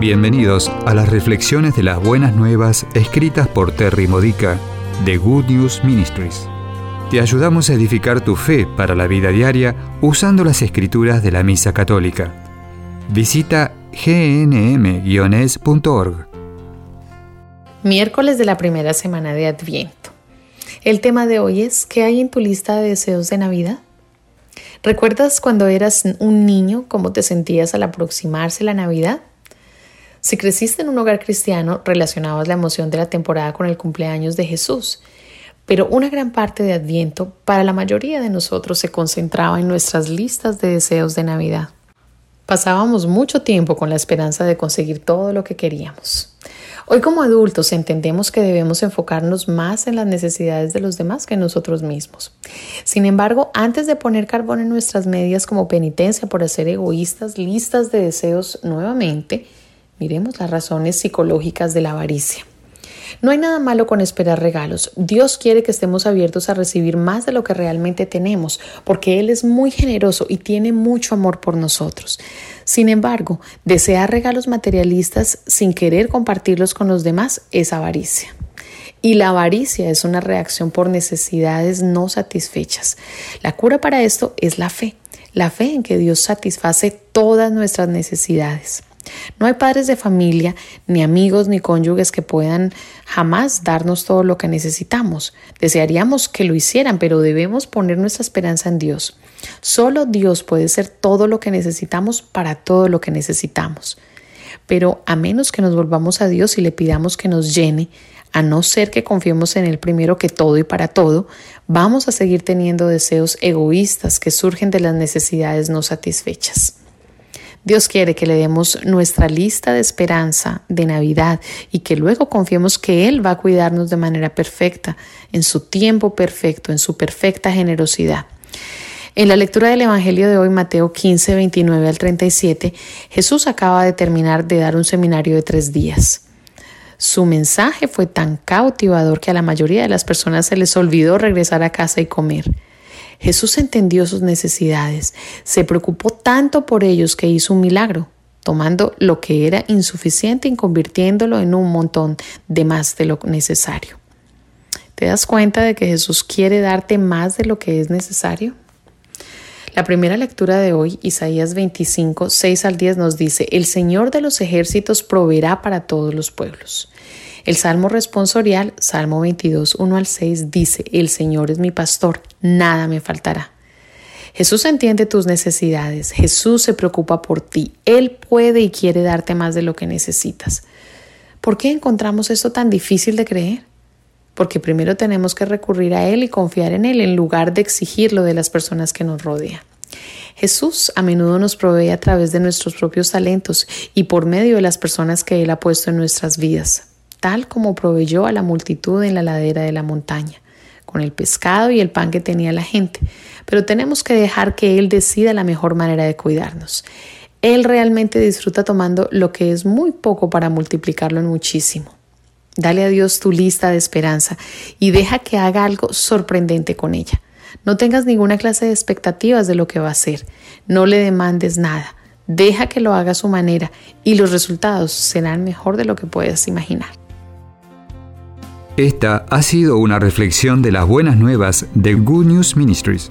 Bienvenidos a las reflexiones de las buenas nuevas escritas por Terry Modica de Good News Ministries. Te ayudamos a edificar tu fe para la vida diaria usando las escrituras de la Misa Católica. Visita gnm-es.org. Miércoles de la primera semana de Adviento. El tema de hoy es ¿qué hay en tu lista de deseos de Navidad? ¿Recuerdas cuando eras un niño cómo te sentías al aproximarse la Navidad? Si creciste en un hogar cristiano, relacionabas la emoción de la temporada con el cumpleaños de Jesús. Pero una gran parte de Adviento para la mayoría de nosotros se concentraba en nuestras listas de deseos de Navidad. Pasábamos mucho tiempo con la esperanza de conseguir todo lo que queríamos. Hoy como adultos entendemos que debemos enfocarnos más en las necesidades de los demás que en nosotros mismos. Sin embargo, antes de poner carbón en nuestras medias como penitencia por hacer egoístas listas de deseos nuevamente, Miremos las razones psicológicas de la avaricia. No hay nada malo con esperar regalos. Dios quiere que estemos abiertos a recibir más de lo que realmente tenemos, porque Él es muy generoso y tiene mucho amor por nosotros. Sin embargo, desear regalos materialistas sin querer compartirlos con los demás es avaricia. Y la avaricia es una reacción por necesidades no satisfechas. La cura para esto es la fe, la fe en que Dios satisface todas nuestras necesidades. No hay padres de familia, ni amigos, ni cónyuges que puedan jamás darnos todo lo que necesitamos. Desearíamos que lo hicieran, pero debemos poner nuestra esperanza en Dios. Solo Dios puede ser todo lo que necesitamos para todo lo que necesitamos. Pero a menos que nos volvamos a Dios y le pidamos que nos llene, a no ser que confiemos en Él primero que todo y para todo, vamos a seguir teniendo deseos egoístas que surgen de las necesidades no satisfechas. Dios quiere que le demos nuestra lista de esperanza de Navidad y que luego confiemos que Él va a cuidarnos de manera perfecta, en su tiempo perfecto, en su perfecta generosidad. En la lectura del Evangelio de hoy, Mateo 15, 29 al 37, Jesús acaba de terminar de dar un seminario de tres días. Su mensaje fue tan cautivador que a la mayoría de las personas se les olvidó regresar a casa y comer. Jesús entendió sus necesidades, se preocupó tanto por ellos que hizo un milagro, tomando lo que era insuficiente y convirtiéndolo en un montón de más de lo necesario. ¿Te das cuenta de que Jesús quiere darte más de lo que es necesario? La primera lectura de hoy, Isaías 25, 6 al 10, nos dice, El Señor de los ejércitos proveerá para todos los pueblos. El Salmo responsorial, Salmo 22, 1 al 6, dice, El Señor es mi pastor, nada me faltará. Jesús entiende tus necesidades, Jesús se preocupa por ti, Él puede y quiere darte más de lo que necesitas. ¿Por qué encontramos esto tan difícil de creer? Porque primero tenemos que recurrir a Él y confiar en Él en lugar de exigirlo de las personas que nos rodean. Jesús a menudo nos provee a través de nuestros propios talentos y por medio de las personas que Él ha puesto en nuestras vidas, tal como proveyó a la multitud en la ladera de la montaña, con el pescado y el pan que tenía la gente. Pero tenemos que dejar que Él decida la mejor manera de cuidarnos. Él realmente disfruta tomando lo que es muy poco para multiplicarlo en muchísimo. Dale a Dios tu lista de esperanza y deja que haga algo sorprendente con ella. No tengas ninguna clase de expectativas de lo que va a hacer. No le demandes nada. Deja que lo haga a su manera y los resultados serán mejor de lo que puedas imaginar. Esta ha sido una reflexión de las buenas nuevas de Good News Ministries,